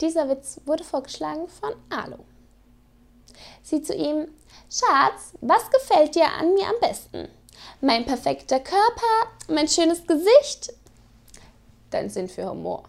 Dieser Witz wurde vorgeschlagen von Alu. Sie zu ihm, Schatz, was gefällt dir an mir am besten? Mein perfekter Körper, mein schönes Gesicht? Dein Sinn für Humor.